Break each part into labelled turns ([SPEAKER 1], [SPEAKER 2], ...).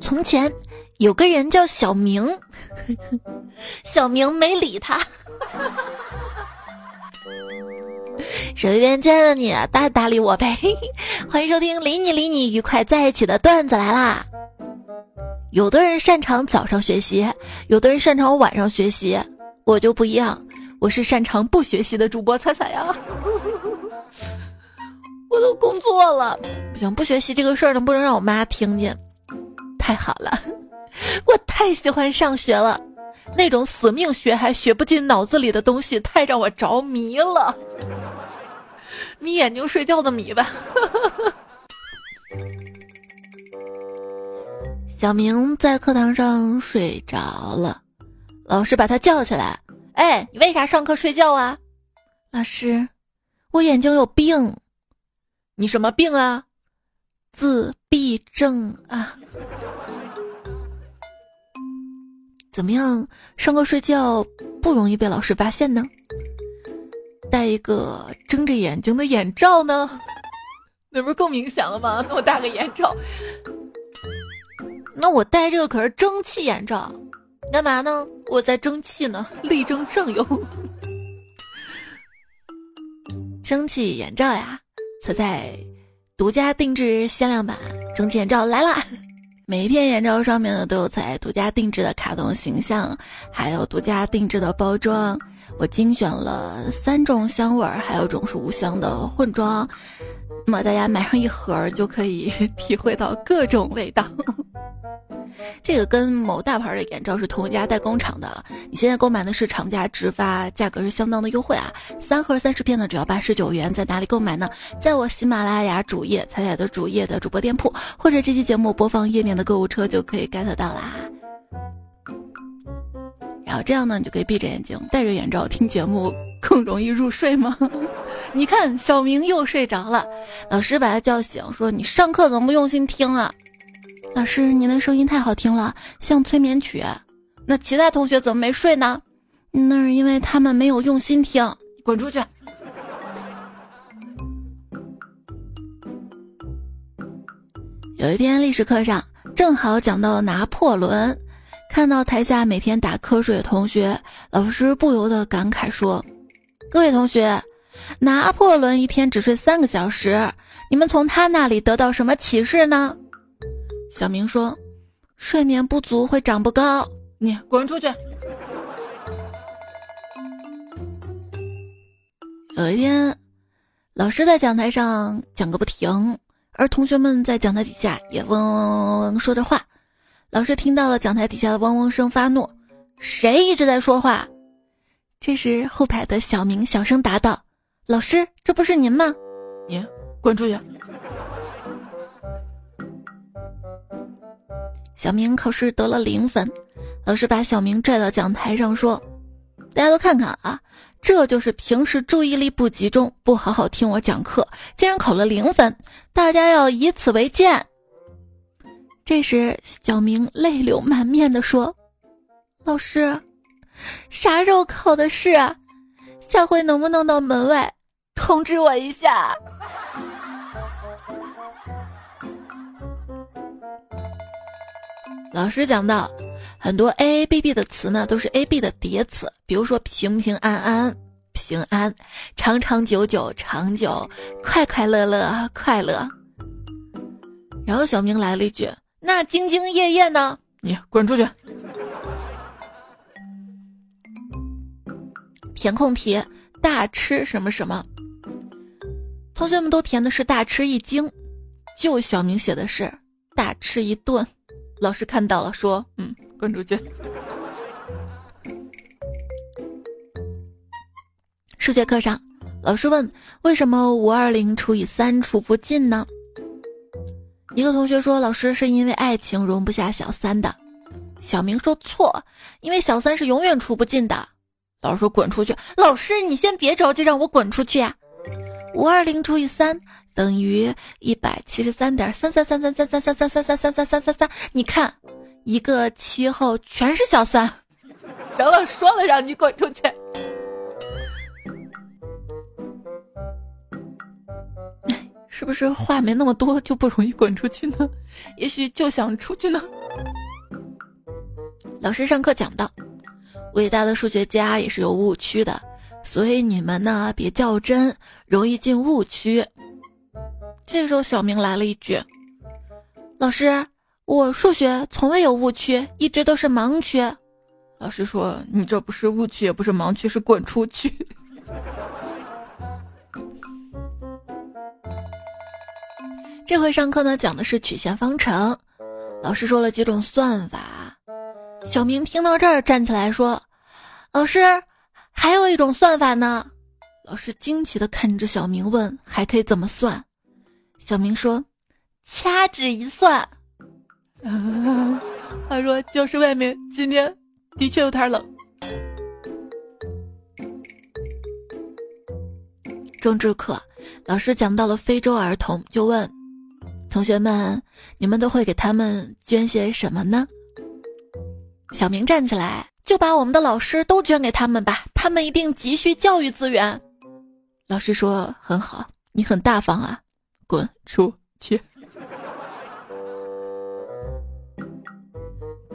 [SPEAKER 1] 从前有个人叫小明，小明没理他。手机边亲爱的你，搭搭理我呗！欢迎收听《理你理你愉快在一起》的段子来啦。有的人擅长早上学习，有的人擅长晚上学习，我就不一样，我是擅长不学习的主播彩彩呀。我都工作了，不行，不学习这个事儿呢，不能让我妈听见。太好了，我太喜欢上学了，那种死命学还学不进脑子里的东西，太让我着迷了。眯眼睛睡觉的迷吧。小明在课堂上睡着了，老师把他叫起来：“哎，你为啥上课睡觉啊？”老师，我眼睛有病。你什么病啊？自闭症啊？怎么样？上课睡觉不容易被老师发现呢？戴一个睁着眼睛的眼罩呢？那不是更明显了吗？那么大个眼罩。那我戴这个可是蒸汽眼罩，干嘛呢？我在蒸汽呢，力争上游。蒸汽眼罩呀。此在独家定制限量版蒸汽眼罩来了！每一片眼罩上面呢都有彩独家定制的卡通形象，还有独家定制的包装。我精选了三种香味儿，还有种是无香的混装。那么大家买上一盒就可以 体会到各种味道。这个跟某大牌的眼罩是同一家代工厂的，你现在购买的是厂家直发，价格是相当的优惠啊！三盒三十片呢，只要八十九元，在哪里购买呢？在我喜马拉雅主页彩彩的主页的主播店铺，或者这期节目播放页面的购物车就可以 get 到啦。然后这样呢，你就可以闭着眼睛，戴着眼罩听节目，更容易入睡吗？你看，小明又睡着了，老师把他叫醒，说：“你上课怎么不用心听啊？”老师，您的声音太好听了，像催眠曲。那其他同学怎么没睡呢？那是因为他们没有用心听。滚出去！有一天历史课上，正好讲到拿破仑，看到台下每天打瞌睡的同学，老师不由得感慨说：“各位同学，拿破仑一天只睡三个小时，你们从他那里得到什么启示呢？”小明说：“睡眠不足会长不高。”你滚出去！有一天，老师在讲台上讲个不停，而同学们在讲台底下也嗡嗡嗡说着话。老师听到了讲台底下的嗡嗡声，发怒：“谁一直在说话？”这时，后排的小明小声答道：“老师，这不是您吗？”你滚出去！小明考试得了零分，老师把小明拽到讲台上说：“大家都看看啊，这就是平时注意力不集中，不好好听我讲课，竟然考了零分，大家要以此为鉴。”这时，小明泪流满面的说：“老师，啥时候考的试啊？下回能不能到门外通知我一下？”老师讲到，很多 a a b b 的词呢，都是 a b 的叠词，比如说平平安安、平安、长长久久、长久、快快乐乐、快乐。然后小明来了一句：“那兢兢业业呢？”你滚出去！填空题，大吃什么什么？同学们都填的是大吃一惊，就小明写的是大吃一顿。老师看到了，说：“嗯，滚出去。”数学课上，老师问：“为什么五二零除以三除不尽呢？”一个同学说：“老师是因为爱情容不下小三的。”小明说：“错，因为小三是永远除不尽的。”老师说：“滚出去！”老师，你先别着急，让我滚出去呀！五二零除以三。等于一百七十三点三三三三三三三三三三三三三三，你看，一个七后全是小三。行了，说了让你滚出去。是不是话没那么多就不容易滚出去呢？也许就想出去呢。老师上课讲到，伟大的数学家也是有误区的，所以你们呢别较真，容易进误区。这时候小明来了一句：“老师，我数学从未有误区，一直都是盲区。”老师说：“你这不是误区，也不是盲区，是滚出去。”这回上课呢，讲的是曲线方程。老师说了几种算法。小明听到这儿，站起来说：“老师，还有一种算法呢。”老师惊奇的看着小明问：“还可以怎么算？”小明说：“掐指一算。”他说：“教室外面今天的确有点冷。”政治课，老师讲到了非洲儿童，就问。同学们，你们都会给他们捐些什么呢？小明站起来，就把我们的老师都捐给他们吧，他们一定急需教育资源。老师说：“很好，你很大方啊，滚出去。”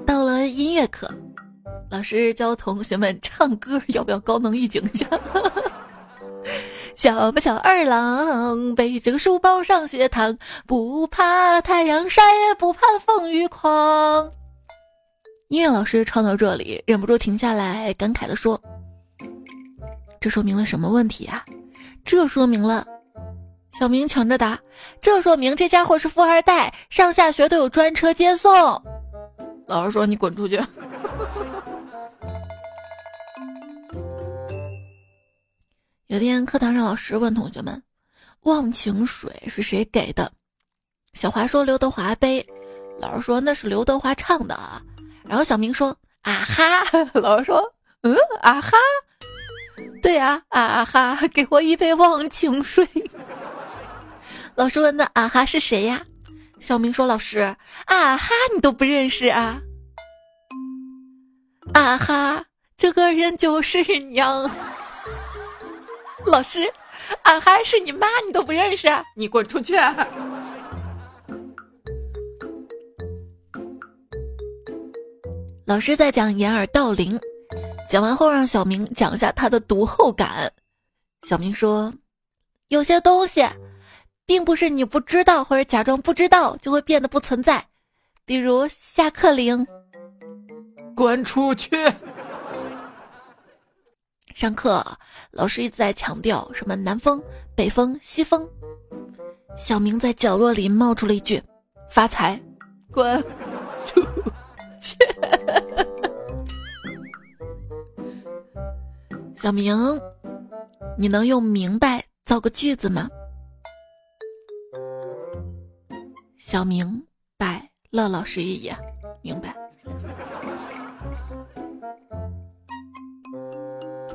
[SPEAKER 1] 到了音乐课，老师教同学们唱歌，要不要高能预警一下？小不小二郎背着个书包上学堂，不怕太阳晒，也不怕风雨狂。音乐老师唱到这里，忍不住停下来，感慨地说：“这说明了什么问题啊？这说明了……”小明抢着答：“这说明这家伙是富二代，上下学都有专车接送。”老师说：“你滚出去。”有天课堂上，老师问同学们：“忘情水是谁给的？”小华说：“刘德华呗。”老师说：“那是刘德华唱的。”啊。”然后小明说：“啊哈！”老师说：“嗯，啊哈，对呀，啊啊哈，给我一杯忘情水。”老师问：“那啊哈是谁呀？”小明说：“老师，啊哈你都不认识啊？啊哈，这个人就是娘。”老师，俺还是你妈，你都不认识，你滚出去！老师在讲掩耳盗铃，讲完后让小明讲一下他的读后感。小明说：“有些东西，并不是你不知道或者假装不知道就会变得不存在，比如下课铃。”滚出去！上课，老师一直在强调什么南风、北风、西风。小明在角落里冒出了一句：“发财，滚出去！”小明，你能用“明白”造个句子吗？小明白了老师一眼，明白。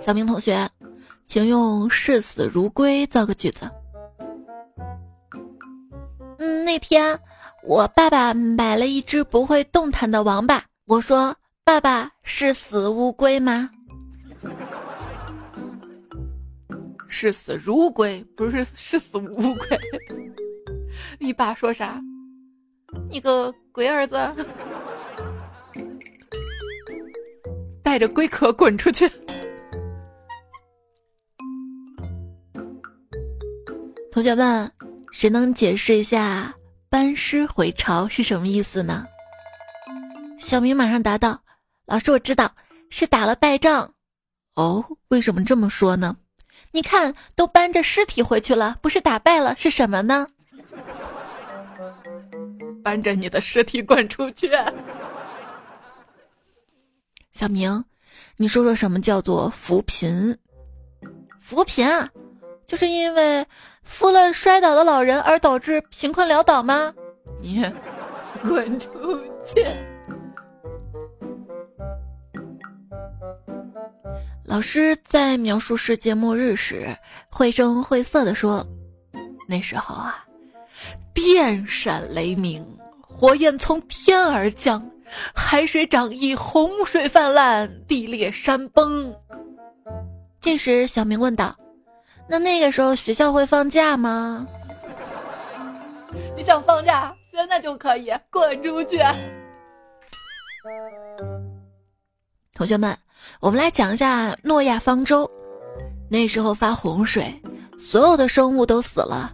[SPEAKER 1] 小明同学，请用“视死如归”造个句子。嗯，那天我爸爸买了一只不会动弹的王八，我说：“爸爸是死乌龟吗？”视死如归不是视死乌龟。你爸说啥？你个龟儿子，带着龟壳滚出去！同学们，谁能解释一下“班师回朝”是什么意思呢？小明马上答道：“老师，我知道，是打了败仗。”哦，为什么这么说呢？你看，都搬着尸体回去了，不是打败了，是什么呢？搬着你的尸体滚出去！小明，你说说什么叫做扶贫？扶贫。就是因为扶了摔倒的老人而导致贫困潦倒吗？你滚出去！老师在描述世界末日时，绘声绘色的说：“那时候啊，电闪雷鸣，火焰从天而降，海水涨溢，洪水泛滥，地裂山崩。”这时，小明问道。那那个时候学校会放假吗？你想放假，现在就可以滚出去。同学们，我们来讲一下诺亚方舟。那时候发洪水，所有的生物都死了。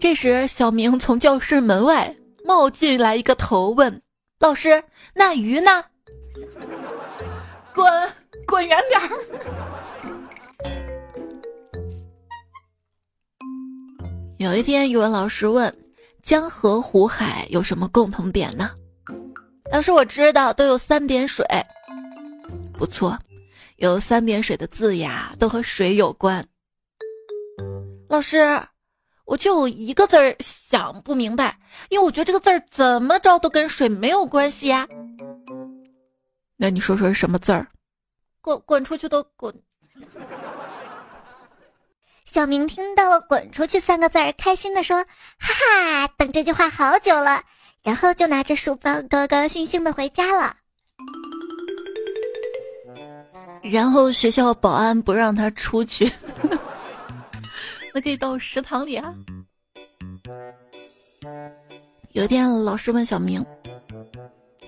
[SPEAKER 1] 这时，小明从教室门外冒进来一个头，问：“老师，那鱼呢？”滚，滚远点儿！有一天，语文老师问：“江河湖海有什么共同点呢？”老师，我知道，都有三点水。不错，有三点水的字呀，都和水有关。老师，我就有一个字儿想不明白，因为我觉得这个字儿怎么着都跟水没有关系呀。那你说说是什么字儿？滚滚出去都滚！
[SPEAKER 2] 小明听到了“滚出去”三个字儿，开心的说：“哈哈，等这句话好久了。”然后就拿着书包高高兴兴的回家了。
[SPEAKER 1] 然后学校保安不让他出去，那可以到食堂里啊。有一天，老师问小明：“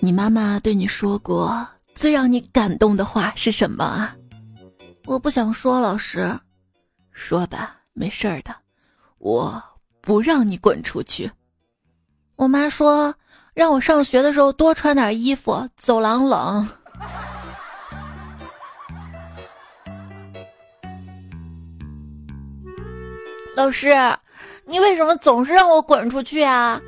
[SPEAKER 1] 你妈妈对你说过最让你感动的话是什么啊？”我不想说，老师。说吧，没事儿的，我不让你滚出去。我妈说让我上学的时候多穿点衣服，走廊冷。老师，你为什么总是让我滚出去啊？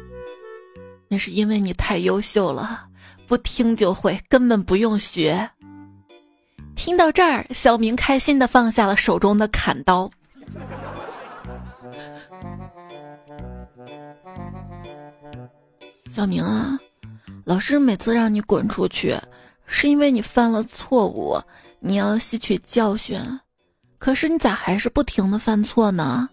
[SPEAKER 1] 那是因为你太优秀了，不听就会，根本不用学。听到这儿，小明开心的放下了手中的砍刀。小明啊，老师每次让你滚出去，是因为你犯了错误，你要吸取教训。可是你咋还是不停的犯错呢？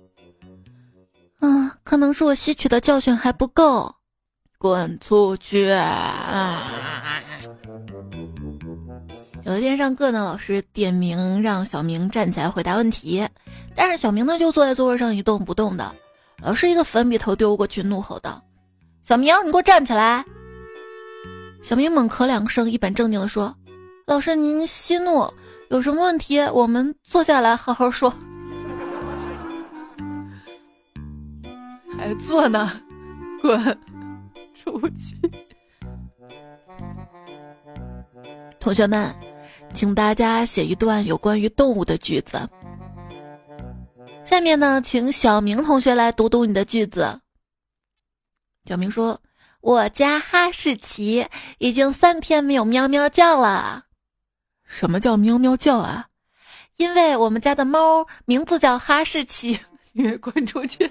[SPEAKER 1] 啊，可能是我吸取的教训还不够。滚出去！有一天上课呢，老师点名让小明站起来回答问题，但是小明呢就坐在座位上一动不动的。老师一个粉笔头丢过去，怒吼道：“小明，你给我站起来！”小明猛咳两声，一本正经的说：“老师您息怒，有什么问题我们坐下来好好说。”还坐呢，滚出去！同学们，请大家写一段有关于动物的句子。下面呢，请小明同学来读读你的句子。小明说：“我家哈士奇已经三天没有喵喵叫了。”什么叫喵喵叫啊？因为我们家的猫名字叫哈士奇。你滚出去！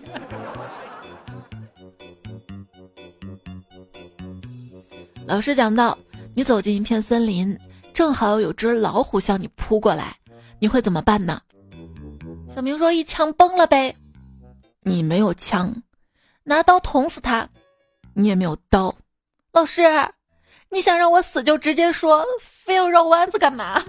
[SPEAKER 1] 老师讲到，你走进一片森林，正好有只老虎向你扑过来，你会怎么办呢？小明说：“一枪崩了呗。”你没有枪，拿刀捅死他。你也没有刀。老师，你想让我死就直接说，非要绕弯子干嘛？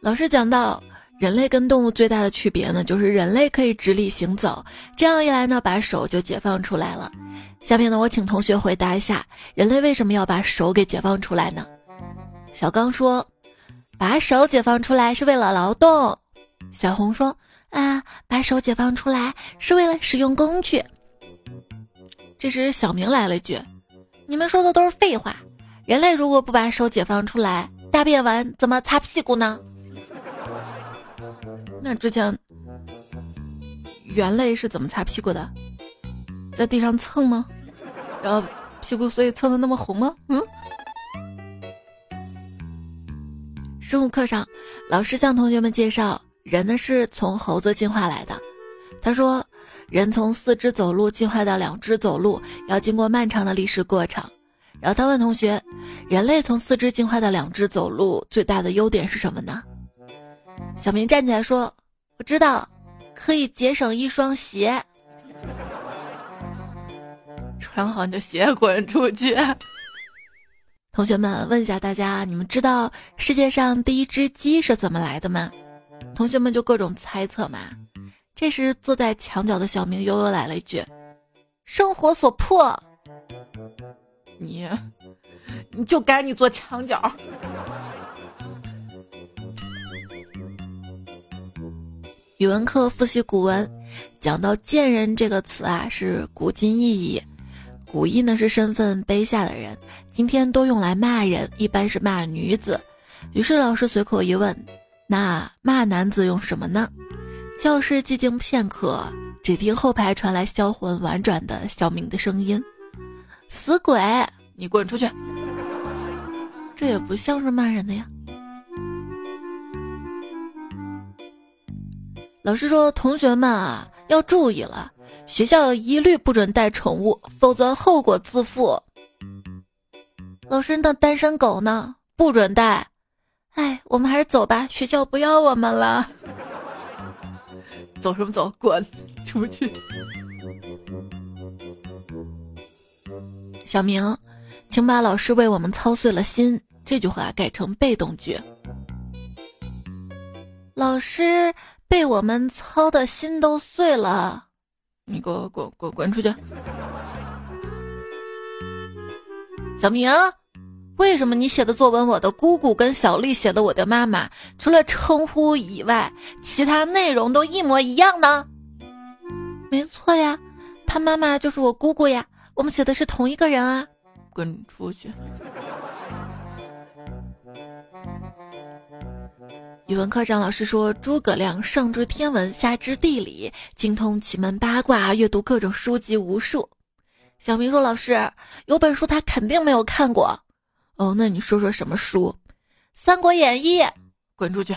[SPEAKER 1] 老师讲到。人类跟动物最大的区别呢，就是人类可以直立行走，这样一来呢，把手就解放出来了。下面呢，我请同学回答一下，人类为什么要把手给解放出来呢？小刚说，把手解放出来是为了劳动。小红说，啊，把手解放出来是为了使用工具。这时小明来了一句，你们说的都是废话。人类如果不把手解放出来，大便完怎么擦屁股呢？那之前，猿类是怎么擦屁股的？在地上蹭吗？然后屁股所以蹭的那么红吗？嗯。生物课上，老师向同学们介绍，人呢是从猴子进化来的。他说，人从四肢走路进化到两只走路，要经过漫长的历史过程。然后他问同学，人类从四肢进化到两只走路最大的优点是什么呢？小明站起来说：“我知道，可以节省一双鞋。穿好你的鞋，滚出去！”同学们，问一下大家，你们知道世界上第一只鸡是怎么来的吗？同学们就各种猜测嘛。这时，坐在墙角的小明悠悠来了一句：“生活所迫。
[SPEAKER 3] 你，你就该你做墙角。
[SPEAKER 1] 语文课复习古文，讲到“贱人”这个词啊，是古今意义。古意呢是身份卑下的人，今天多用来骂人，一般是骂女子。于是老师随口一问：“那骂男子用什么呢？”教室寂静片刻，只听后排传来销魂婉转的小明的声音：“死鬼，
[SPEAKER 3] 你滚出去！”
[SPEAKER 1] 这也不像是骂人的呀。老师说：“同学们啊，要注意了，学校一律不准带宠物，否则后果自负。”老师，那单身狗呢？不准带。哎，我们还是走吧，学校不要我们了。
[SPEAKER 3] 走什么走？滚出去！
[SPEAKER 1] 小明，请把老师为我们操碎了心这句话改成被动句。老师。被我们操的心都碎了，
[SPEAKER 3] 你给我滚滚滚出去！
[SPEAKER 1] 小明，为什么你写的作文，我的姑姑跟小丽写的我的妈妈，除了称呼以外，其他内容都一模一样呢？没错呀，他妈妈就是我姑姑呀，我们写的是同一个人啊！
[SPEAKER 3] 滚出去！
[SPEAKER 1] 语文课上，老师说诸葛亮上知天文，下知地理，精通奇门八卦，阅读各种书籍无数。小明说：“老师，有本书他肯定没有看过。”哦，那你说说什么书？《三国演义》。
[SPEAKER 3] 滚出去！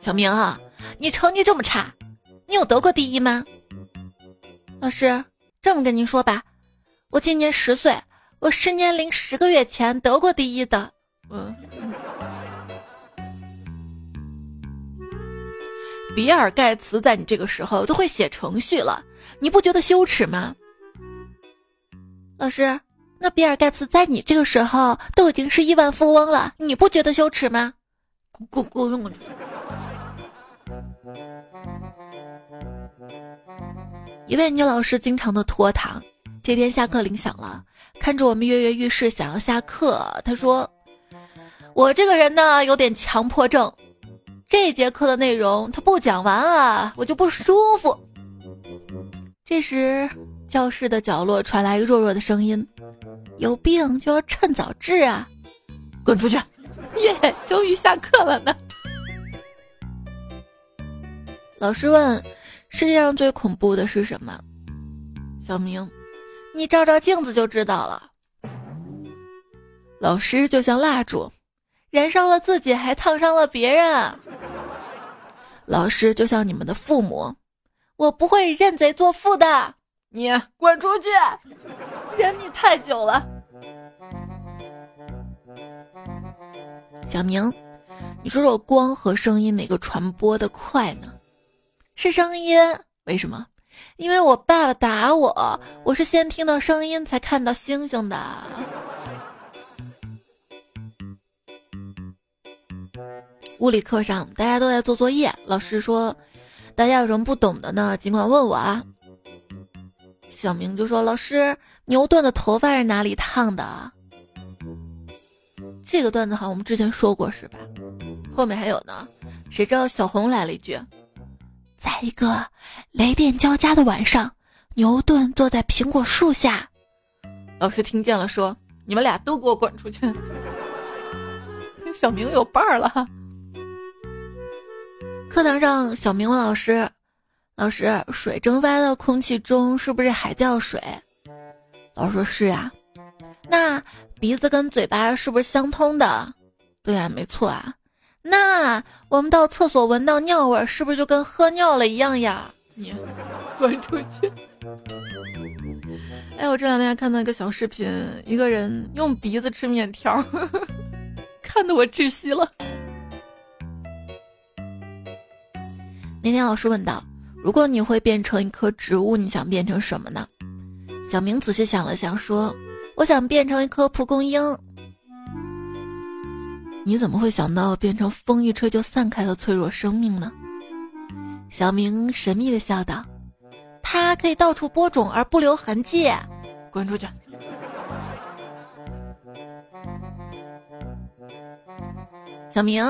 [SPEAKER 1] 小明啊，你成绩这么差，你有得过第一吗？老师，这么跟您说吧，我今年十岁，我十年零十个月前得过第一的。嗯。比尔盖茨在你这个时候都会写程序了，你不觉得羞耻吗？老师，那比尔盖茨在你这个时候都已经是亿万富翁了，你不觉得羞耻吗？
[SPEAKER 3] 滚滚滚！
[SPEAKER 1] 一位女老师经常的拖堂，这天下课铃响了，看着我们跃跃欲试，想要下课，她说：“我这个人呢，有点强迫症。”这节课的内容他不讲完啊，我就不舒服。这时，教室的角落传来一个弱弱的声音：“有病就要趁早治啊！”
[SPEAKER 3] 滚出去！
[SPEAKER 1] 耶，终于下课了呢。老师问：“世界上最恐怖的是什么？”小明：“你照照镜子就知道了。”老师就像蜡烛。燃烧了自己，还烫伤了别人。老师就像你们的父母，我不会认贼作父的。
[SPEAKER 3] 你滚出去！
[SPEAKER 1] 忍你太久了。小明，你说说光和声音哪个传播的快呢？是声音。为什么？因为我爸爸打我，我是先听到声音才看到星星的。物理课上，大家都在做作业。老师说：“大家有什么不懂的呢？尽管问我啊。”小明就说：“老师，牛顿的头发是哪里烫的？”这个段子好像我们之前说过是吧？后面还有呢。谁知道小红来了一句：“在一个雷电交加的晚上，牛顿坐在苹果树下。”
[SPEAKER 3] 老师听见了，说：“你们俩都给我滚出去！” 小明有伴儿了。
[SPEAKER 1] 课堂上，小明问老师：“老师，水蒸发到空气中是不是还叫水？”老师说：“是呀。”那鼻子跟嘴巴是不是相通的？对呀，没错啊。那我们到厕所闻到尿味，是不是就跟喝尿了一样呀？
[SPEAKER 3] 你滚出去！哎，我这两天看到一个小视频，一个人用鼻子吃面条，看得我窒息了。
[SPEAKER 1] 那天老师问道：“如果你会变成一棵植物，你想变成什么呢？”小明仔细想了想，说：“我想变成一棵蒲公英。”你怎么会想到变成风一吹就散开的脆弱生命呢？小明神秘的笑道：“它可以到处播种而不留痕迹。
[SPEAKER 3] 滚出去！
[SPEAKER 1] 小明，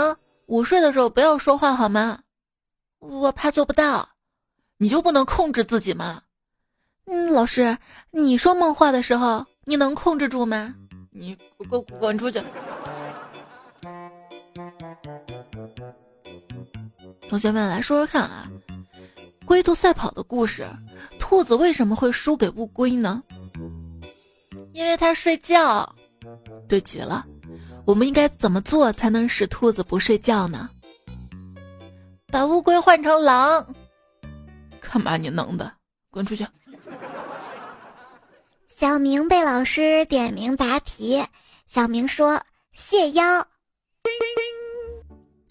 [SPEAKER 1] 午睡的时候不要说话好吗？我怕做不到。
[SPEAKER 3] 你就不能控制自己吗？
[SPEAKER 1] 嗯，老师，你说梦话的时候，你能控制住吗？
[SPEAKER 3] 你滚滚出去！
[SPEAKER 1] 同学们来说说看啊，龟兔赛跑的故事，兔子为什么会输给乌龟呢？因为它睡觉。对极了，我们应该怎么做才能使兔子不睡觉呢？把乌龟换成狼。
[SPEAKER 3] 干嘛你能的？滚出去！
[SPEAKER 2] 小明被老师点名答题，小明说：“谢邀。”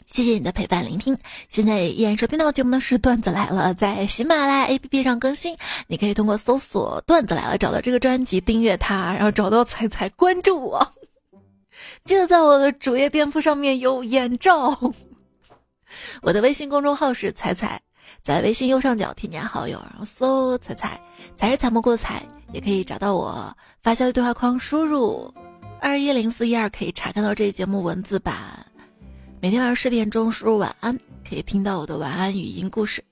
[SPEAKER 1] 谢谢你的陪伴聆听。现在依然收听到节目的是段子来了，在喜马拉雅 APP 上更新，你可以通过搜索“段子来了”找到这个专辑，订阅它，然后找到彩彩关注我。记得在我的主页店铺上面有眼罩。我的微信公众号是彩彩，在微信右上角添加好友，然后搜“彩彩”，才是采蘑菇的彩，也可以找到我。发消息对话框输入二一零四一二，可以查看到这一节目文字版。每天晚上十点钟输入晚安，可以听到我的晚安语音故事。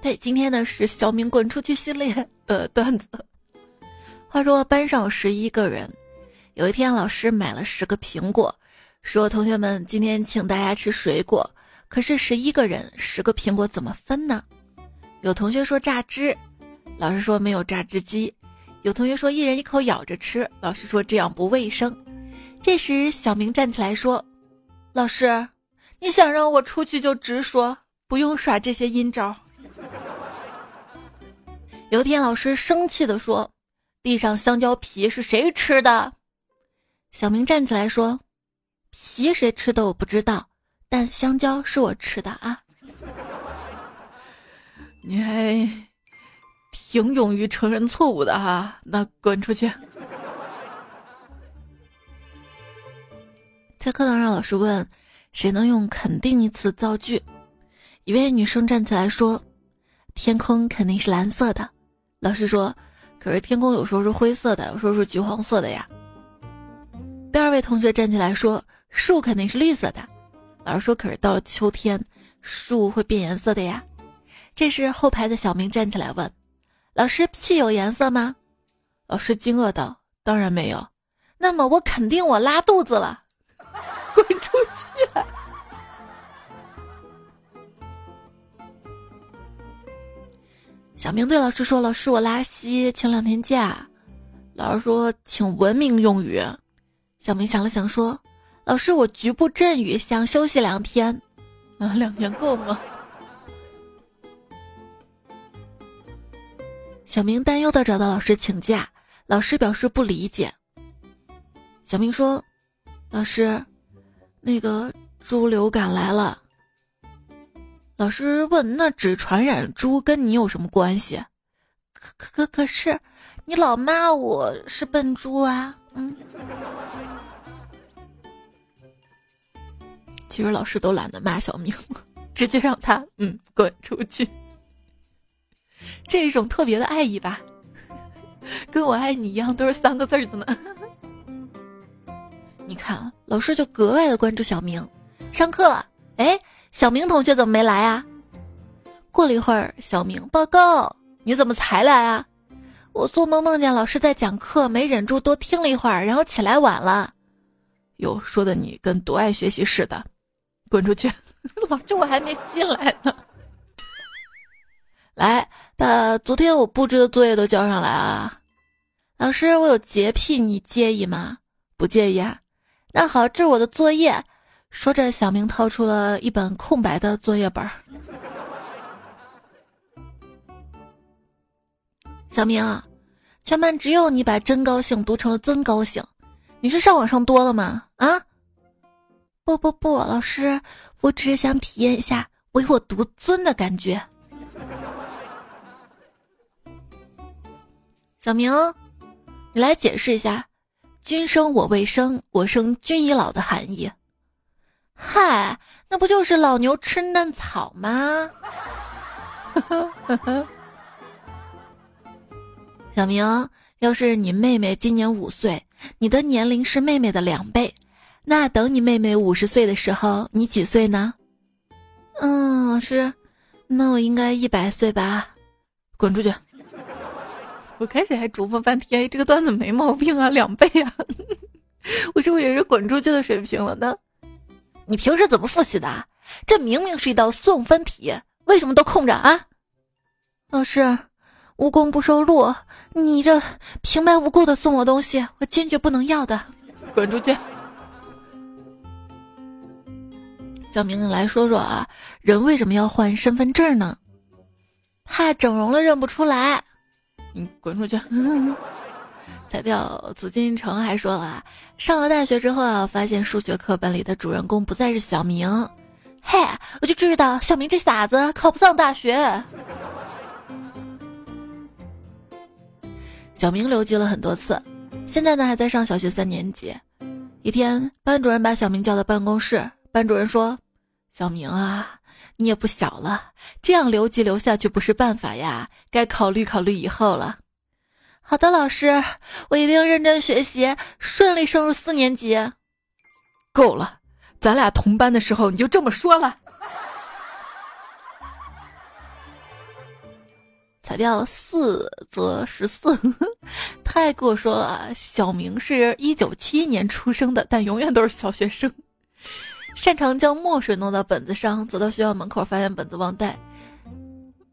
[SPEAKER 1] 对，今天呢是小明滚出去系列的段子。话说班上有十一个人，有一天老师买了十个苹果，说同学们今天请大家吃水果。可是十一个人，十个苹果怎么分呢？有同学说榨汁，老师说没有榨汁机。有同学说一人一口咬着吃，老师说这样不卫生。这时，小明站起来说：“老师，你想让我出去就直说，不用耍这些阴招。”有天，老师生气地说：“地上香蕉皮是谁吃的？”小明站起来说：“皮谁吃的我不知道，但香蕉是我吃的啊。”
[SPEAKER 3] 你还挺勇于承认错误的哈，那滚出去。
[SPEAKER 1] 在课堂上，老师问：“谁能用肯定一词造句？”一位女生站起来说：“天空肯定是蓝色的。”老师说：“可是天空有时候是灰色的，有时候是橘黄色的呀。”第二位同学站起来说：“树肯定是绿色的。”老师说：“可是到了秋天，树会变颜色的呀。”这时后排的小明站起来问：“老师，屁有颜色吗？”老师惊愕道：“当然没有。”那么我肯定我拉肚子了。滚出去！小明对老师说：“老师，我拉稀，请两天假。”老师说：“请文明用语。”小明想了想说：“老师，我局部阵雨，想休息两天。”
[SPEAKER 3] 啊，两天够吗？
[SPEAKER 1] 小明担忧的找到老师请假，老师表示不理解。小明说：“老师。”那个猪流感来了，老师问：“那只传染猪跟你有什么关系？”可可可可是，你老骂我是笨猪啊！嗯，其实老师都懒得骂小明，直接让他嗯滚出去。这是一种特别的爱意吧？跟我爱你一样，都是三个字的呢。你看，老师就格外的关注小明。上课，哎，小明同学怎么没来啊？过了一会儿，小明报告：“你怎么才来啊？”我做梦梦见老师在讲课，没忍住多听了一会儿，然后起来晚了。哟，说的你跟多爱学习似的，滚出去！老师，我还没进来呢。来，把昨天我布置的作业都交上来啊！老师，我有洁癖，你介意吗？不介意啊。那好，这是我的作业。说着，小明掏出了一本空白的作业本。小明，全班只有你把“真高兴”读成了“尊高兴”，你是上网上多了吗？啊？不不不，老师，我只是想体验一下唯我独尊的感觉。小明，你来解释一下。君生我未生，我生君已老的含义。嗨，那不就是老牛吃嫩草吗？小明，要是你妹妹今年五岁，你的年龄是妹妹的两倍，那等你妹妹五十岁的时候，你几岁呢？嗯，老师，那我应该一百岁吧？滚出去！
[SPEAKER 3] 我开始还琢磨半天，这个段子没毛病啊，两倍啊！我是不是也是滚出去的水平了呢？
[SPEAKER 1] 你平时怎么复习的？这明明是一道送分题，为什么都空着啊？老师。无功不受禄，你这平白无故的送我东西，我坚决不能要的，
[SPEAKER 3] 滚出去！
[SPEAKER 1] 小明来说说啊，人为什么要换身份证呢？怕整容了认不出来。
[SPEAKER 3] 你滚出去！
[SPEAKER 1] 彩票紫禁城还说了，上了大学之后啊，发现数学课本里的主人公不再是小明，嘿，我就知道小明这傻子考不上大学。小明留级了很多次，现在呢还在上小学三年级。一天，班主任把小明叫到办公室，班主任说：“小明啊，你也不小了，这样留级留下去不是办法呀，该考虑考虑以后了。”好的，老师，我一定认真学习，顺利升入四年级。
[SPEAKER 3] 够了，咱俩同班的时候你就这么说了。
[SPEAKER 1] 彩票四则十四，太过说了。小明是一九七一年出生的，但永远都是小学生，擅长将墨水弄到本子上。走到学校门口，发现本子忘带，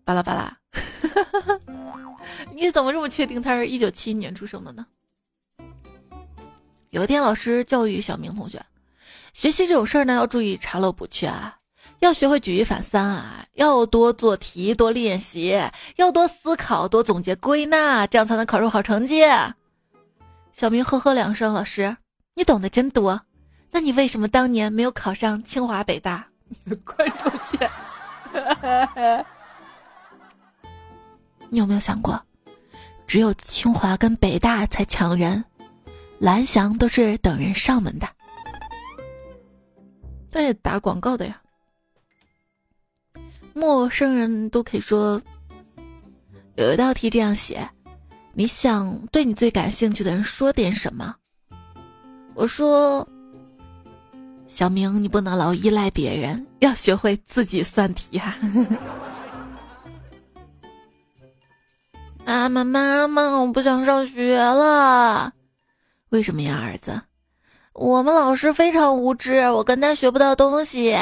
[SPEAKER 1] 巴拉巴拉。你怎么这么确定他是一九七一年出生的呢？有一天，老师教育小明同学，学习这种事儿呢，要注意查漏补缺啊。要学会举一反三啊！要多做题，多练习，要多思考，多总结归纳，这样才能考出好成绩。小明呵呵两声，老师，你懂得真多。那你为什么当年没有考上清华北大？
[SPEAKER 3] 快出去！
[SPEAKER 1] 你有没有想过，只有清华跟北大才抢人，蓝翔都是等人上门的。
[SPEAKER 3] 对，打广告的呀。
[SPEAKER 1] 陌生人都可以说，有一道题这样写：你想对你最感兴趣的人说点什么？我说，小明，你不能老依赖别人，要学会自己算题哈。妈妈，妈妈，我不想上学了。为什么呀，儿子？我们老师非常无知，我跟他学不到东西。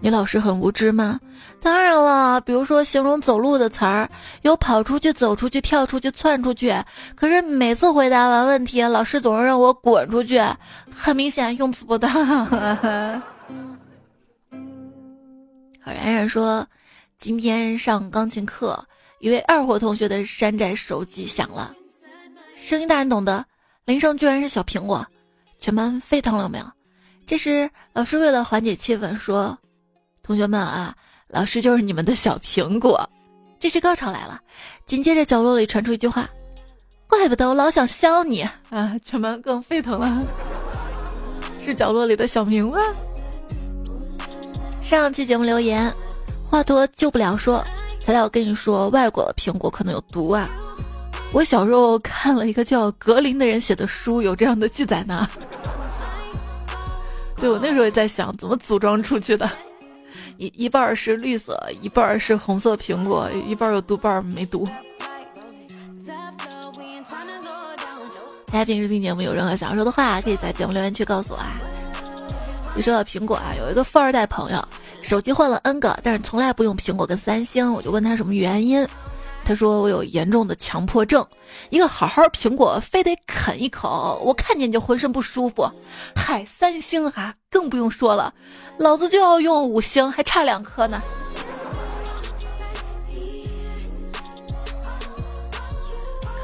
[SPEAKER 1] 你老师很无知吗？当然了，比如说形容走路的词儿，有跑出去、走出去、跳出去、窜出去。可是每次回答完问题，老师总是让我滚出去，很明显用词不当。好，冉冉说，今天上钢琴课，一位二货同学的山寨手机响了，声音大人懂得，铃声居然是小苹果，全班沸腾了，没有？这时老师为了缓解气氛说。同学们啊，老师就是你们的小苹果。这时高潮来了，紧接着角落里传出一句话：“怪不得我老想削你
[SPEAKER 3] 啊！”全班更沸腾了，是角落里的小明吗？
[SPEAKER 1] 上期节目留言，话多救不了说，材料我跟你说，外国的苹果可能有毒啊。我小时候看了一个叫格林的人写的书，有这样的记载呢。对我那时候也在想，怎么组装出去的。一一半是绿色，一半是红色苹果，一半有毒，半没毒。大家平时听节目有任何想说的话，可以在节目留言区告诉我啊。一说到苹果啊，有一个富二代朋友，手机换了 N 个，但是从来不用苹果跟三星，我就问他什么原因。他说我有严重的强迫症，一个好好苹果非得啃一口，我看见就浑身不舒服。嗨，三星啊，更不用说了，老子就要用五星，还差两颗呢。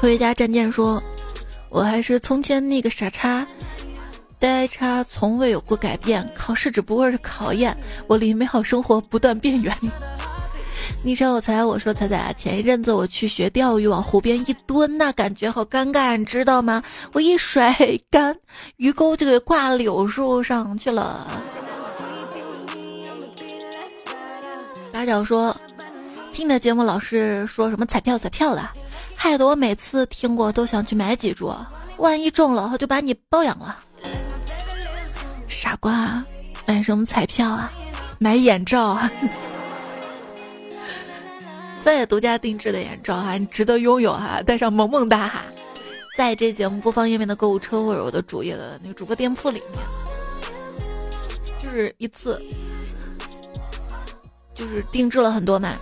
[SPEAKER 1] 科学家战舰说：“我还是从前那个傻叉，呆叉从未有过改变。考试只不过是考验我离美好生活不断变远。”昵称我猜，我说彩彩啊，前一阵子我去学钓鱼，往湖边一蹲，那感觉好尴尬，你知道吗？我一甩竿，鱼钩就给挂柳树上去了。八角说，听你的节目老是说什么彩票彩票的，害得我每次听过都想去买几注，万一中了就把你包养了。傻瓜，买什么彩票啊？买眼罩啊！再独家定制的眼罩哈，你值得拥有哈，戴上萌萌哒哈。在这节目播放页面的购物车或者我的主页的那个主播店铺里面，就是一次，就是定制了很多嘛，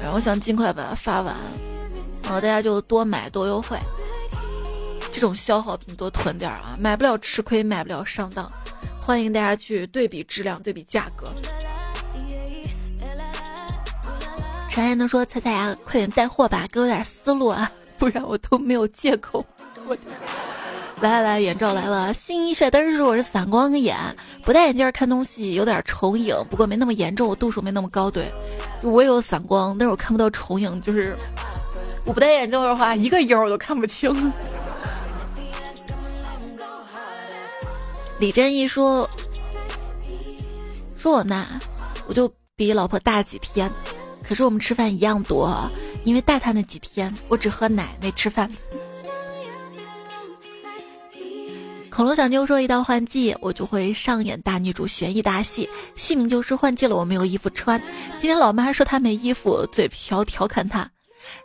[SPEAKER 1] 然后想尽快把它发完，然后大家就多买多优惠，这种消耗品多囤点啊，买不了吃亏，买不了上当，欢迎大家去对比质量，对比价格。陈还能说彩彩啊，快点带货吧，给我点思路啊，不然我都没有借口。我来来来，眼罩来了，新一帅但是说，我是散光眼，不戴眼镜看东西有点重影，不过没那么严重，我度数没那么高。对，我有散光，但是我看不到重影，就是我不戴眼镜的话，一个影我都看不清。李真一说，说我呢，我就比老婆大几天，可是我们吃饭一样多，因为带他那几天，我只喝奶没吃饭。恐龙小妞说：“一到换季，我就会上演大女主悬疑大戏，戏名就是换季了，我没有衣服穿。今天老妈说她没衣服，嘴瓢调侃她：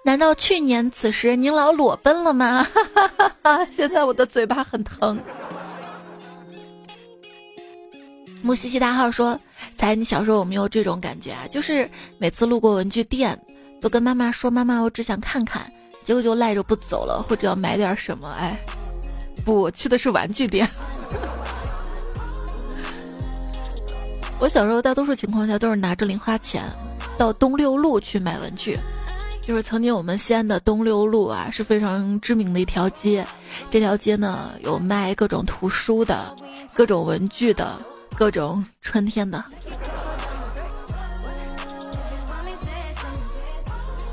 [SPEAKER 1] 难道去年此时您老裸奔了吗？哈哈哈哈现在我的嘴巴很疼。”木西西大号说：“猜你小时候有没有这种感觉啊？就是每次路过文具店，都跟妈妈说：‘妈妈，我只想看看’，结果就赖着不走了，或者要买点什么，哎。”不，去的是玩具店。我小时候大多数情况下都是拿着零花钱到东六路去买文具，就是曾经我们西安的东六路啊是非常知名的一条街，这条街呢有卖各种图书的、各种文具的、各种春天的。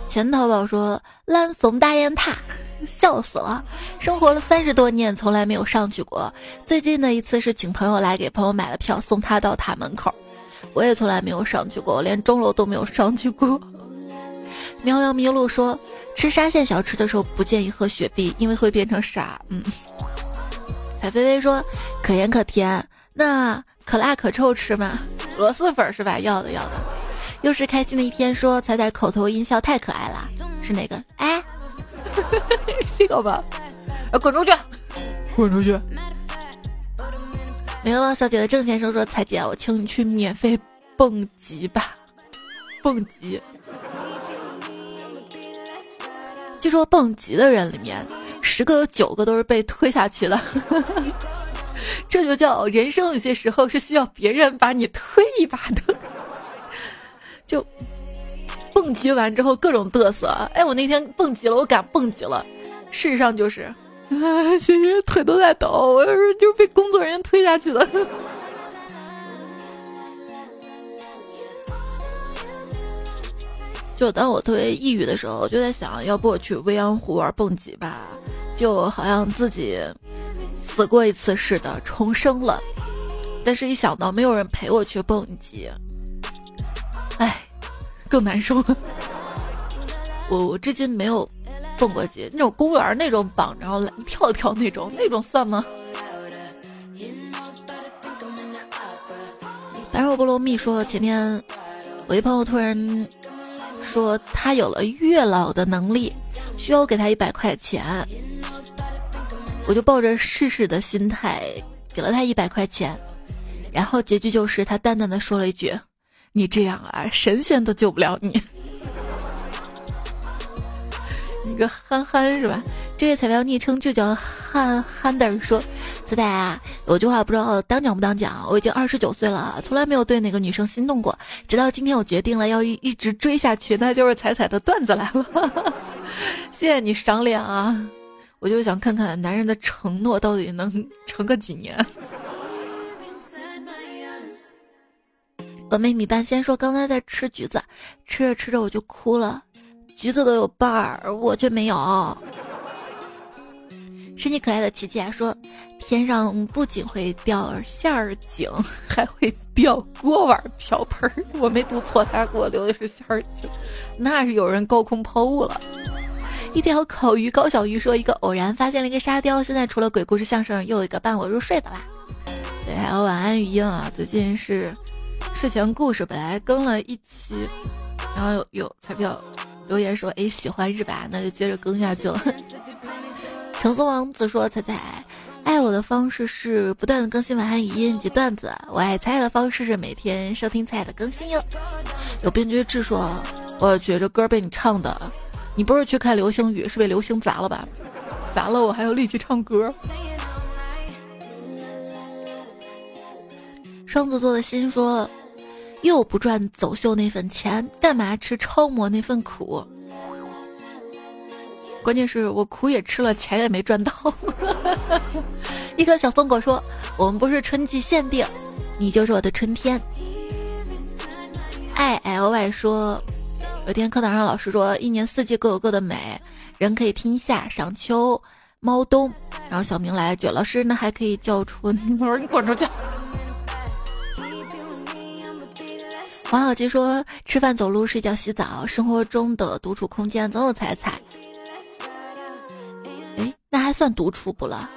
[SPEAKER 1] 前淘宝说烂怂大雁塔。笑死了！生活了三十多年，从来没有上去过。最近的一次是请朋友来，给朋友买了票，送他到塔门口。我也从来没有上去过，我连钟楼都没有上去过。喵喵迷路说，吃沙县小吃的时候不建议喝雪碧，因为会变成傻。嗯。彩菲菲说，可盐可甜，那可辣可臭吃吗？螺蛳粉是吧？要的要的。又是开心的一天，说彩彩口头音效太可爱了，是哪个？哎。这个吧，滚出去，滚出去！流浪小姐的郑先生说：“彩姐，我请你去免费蹦极吧，蹦极。据说蹦极的人里面，十个有九个都是被推下去的。这就叫人生有些时候是需要别人把你推一把的。就。”蹦极完之后各种嘚瑟，哎，我那天蹦极了，我敢蹦极了。事实上就是，啊，其实腿都在抖，我有时候就是被工作人员推下去的。就当我特别抑郁的时候，就在想，要不我去未央湖玩蹦极吧，就好像自己死过一次似的，重生了。但是一想到没有人陪我去蹦极，哎。更难受了。我我至今没有蹦过极，那种公园那种绑，然后一跳一跳那种，那种算吗？白肉菠萝蜜说，前天我一朋友突然说他有了月老的能力，需要我给他一百块钱，我就抱着试试的心态给了他一百块钱，然后结局就是他淡淡的说了一句。你这样啊，神仙都救不了你。你个憨憨是吧？这位彩票昵称就叫憨憨的说：“子仔啊，有句话不知道当讲不当讲。我已经二十九岁了，从来没有对哪个女生心动过。直到今天，我决定了要一一直追下去。那就是彩彩的段子来了。谢谢你赏脸啊！我就想看看男人的承诺到底能撑个几年。”峨眉米半仙说：“刚才在吃橘子，吃着吃着我就哭了。橘子都有瓣儿，我却没有。神奇可爱的琪琪啊说，天上不仅会掉馅儿饼，还会掉锅碗瓢盆儿。我没读错，他给我留的是馅儿饼，那是有人高空抛物了。一条烤鱼高小鱼说，一个偶然发现了一个沙雕，现在除了鬼故事相声，又有一个伴我入睡的啦。对，还有晚安语音啊，最近是睡前故事，本来更了一期，然后有有彩票留言说，哎，喜欢是吧？那就接着更下去了。橙色王子说：“彩彩，爱我的方式是不断的更新晚安语音及段子。我爱彩彩的方式是每天收听彩彩的更新哟。”有编剧志说：“我觉着歌被你唱的，你不是去看流星雨，是被流星砸了吧？砸了我还有力气唱歌。”双子座的心说：“又不赚走秀那份钱，干嘛吃超模那份苦？”关键是我苦也吃了，钱也没赚到。一颗小松果说：“我们不是春季限定，你就是我的春天。”I L Y 说：“有天课堂上老师说，一年四季各有各的美，人可以听夏、赏秋、猫冬。然后小明来一句：老师，那还可以叫春。你滚出去。”王小吉说：“吃饭、走路、睡觉、洗澡，生活中的独处空间总有彩彩。”那还算独处不了？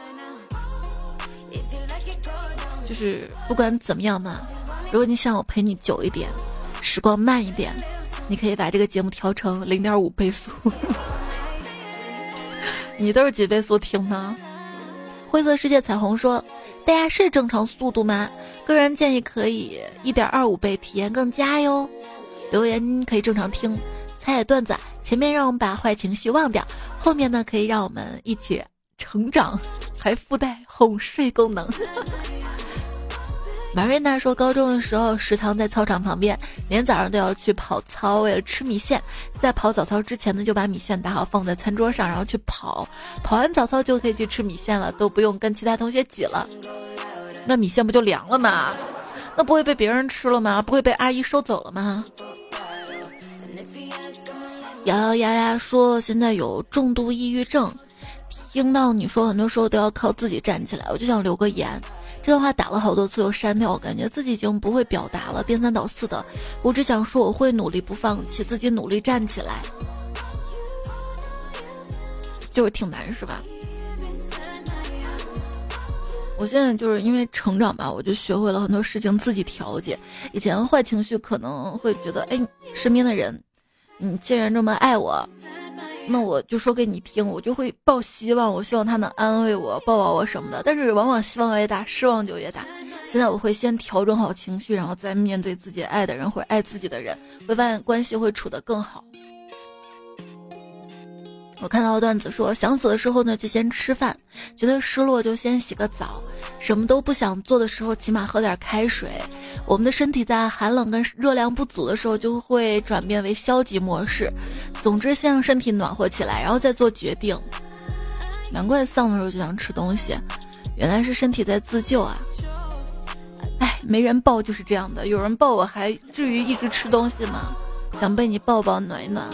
[SPEAKER 1] 就是不管怎么样嘛，如果你想我陪你久一点，时光慢一点，你可以把这个节目调成零点五倍速。你都是几倍速听呢？灰色世界彩虹说：“大家是正常速度吗？个人建议可以一点二五倍，体验更佳哟。”留言可以正常听，彩彩段子。前面让我们把坏情绪忘掉，后面呢可以让我们一起成长，还附带哄睡功能。马瑞娜说，高中的时候食堂在操场旁边，每天早上都要去跑操，为了吃米线。在跑早操之前呢，就把米线打好放在餐桌上，然后去跑。跑完早操就可以去吃米线了，都不用跟其他同学挤了。那米线不就凉了吗？那不会被别人吃了吗？不会被阿姨收走了吗？瑶瑶丫丫说：“现在有重度抑郁症，听到你说很多时候都要靠自己站起来，我就想留个言。这段话打了好多次又删掉，我感觉自己已经不会表达了，颠三倒四的。我只想说我会努力不放弃，自己努力站起来，就是挺难是吧？我现在就是因为成长吧，我就学会了很多事情自己调节。以前坏情绪可能会觉得，哎，身边的人。”你既然这么爱我，那我就说给你听，我就会抱希望，我希望他能安慰我、抱抱我什么的。但是往往希望越大，失望就越大。现在我会先调整好情绪，然后再面对自己爱的人或者爱自己的人，会发现关系会处得更好。我看到段子说，想死的时候呢，就先吃饭；觉得失落就先洗个澡；什么都不想做的时候，起码喝点开水。我们的身体在寒冷跟热量不足的时候，就会转变为消极模式。总之，先让身体暖和起来，然后再做决定。难怪丧的时候就想吃东西，原来是身体在自救啊！哎，没人抱就是这样的，有人抱我还至于一直吃东西吗？想被你抱抱暖一暖。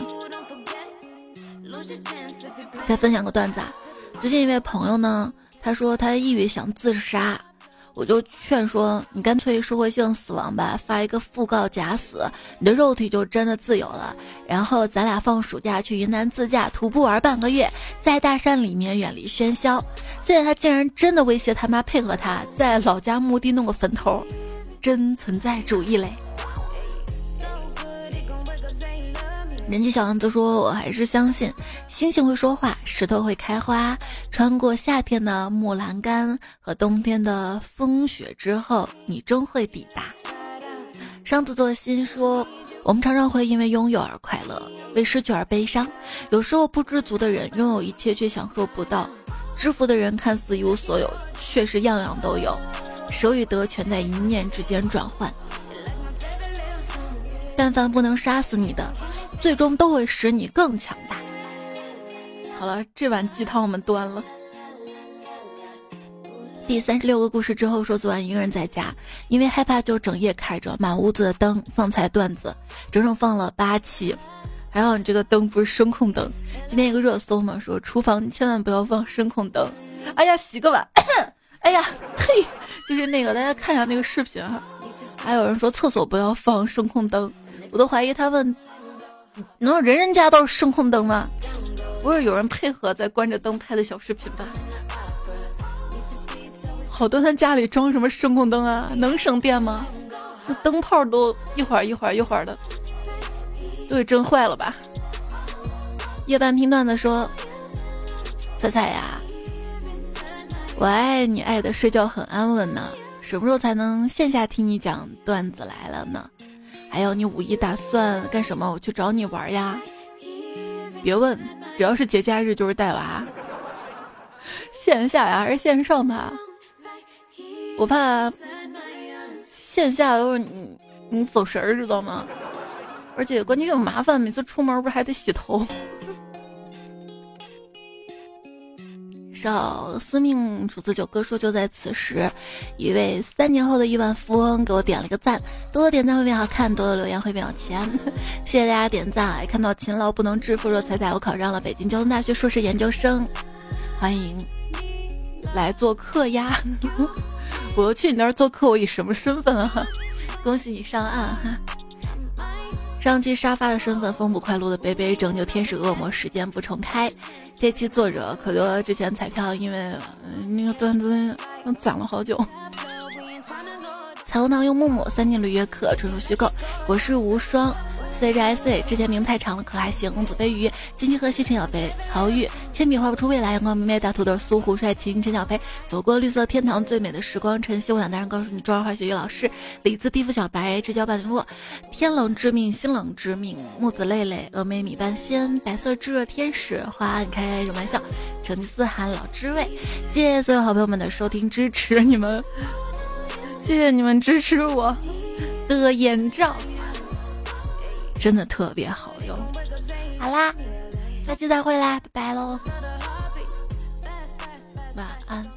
[SPEAKER 1] 再分享个段子啊，最近一位朋友呢，他说他抑郁想自杀，我就劝说你干脆社会性死亡吧，发一个讣告假死，你的肉体就真的自由了。然后咱俩放暑假去云南自驾徒步玩半个月，在大山里面远离喧嚣。现在他竟然真的威胁他妈配合他在老家墓地弄个坟头，真存在主义嘞。人气小王子说：“我还是相信星星会说话，石头会开花。穿过夏天的木栏杆和冬天的风雪之后，你终会抵达。”双子座心说：“我们常常会因为拥有而快乐，为失去而悲伤。有时候不知足的人拥有一切却享受不到，知福的人看似一无所有，却是样样都有。舍与得全在一念之间转换。但凡不能杀死你的。”最终都会使你更强大。好了，这碗鸡汤我们端了。第三十六个故事之后说，昨晚一个人在家，因为害怕就整夜开着满屋子的灯放才段子，整整放了八期。还好你这个灯不是声控灯。今天一个热搜嘛，说厨房千万不要放声控灯，哎呀，洗个碗。哎呀，嘿，就是那个，大家看一下那个视频哈。还有人说厕所不要放声控灯，我都怀疑他问，能人人家都是声控灯吗？不是有人配合在关着灯拍的小视频吧？好多人家里装什么声控灯啊？能省电吗？那灯泡都一会儿一会儿一会儿的，都给震坏了吧？夜半听段子说，彩彩呀。我爱你，爱的睡觉很安稳呢。什么时候才能线下听你讲段子来了呢？还有你五一打算干什么？我去找你玩呀。别问，只要是节假日就是带娃。线下呀还是线上吧？我怕线下都是你你走神儿，知道吗？而且关键又麻烦，每次出门不是还得洗头。少司命楚子九哥说：“就在此时，一位三年后的亿万富翁给我点了个赞，多多点赞会变好看，多多留言会变有钱。谢谢大家点赞！看到勤劳不能致富，说彩彩我考上了北京交通大学硕士研究生，欢迎来做客呀！我要去你那儿做客，我以什么身份啊？恭喜你上岸哈！上期沙发的身份，风不快乐的杯杯拯救天使恶魔，时间不重开。”这期作者可多之前彩票，因为那个段子攒了好久。彩虹糖用木木，三年履约客，纯属虚构。我是无双。C H S A 之前名太长了，可还行。子飞鱼、金星河西、陈小飞、曹玉，铅笔画不出未来。阳光明媚，大土豆、苏湖帅气，陈小飞走过绿色天堂，最美的时光。晨曦，我想大声告诉你，中二化学语老师李子地府小白，直交半零落。天冷致命，心冷致命。木子累累，峨眉米半仙，白色炙热天使，花暗开什么玩笑？成吉思汗老知味。谢谢所有好朋友们的收听支持，你们，谢谢你们支持我的眼罩。真的特别好用。好啦下期再会啦拜拜喽晚安。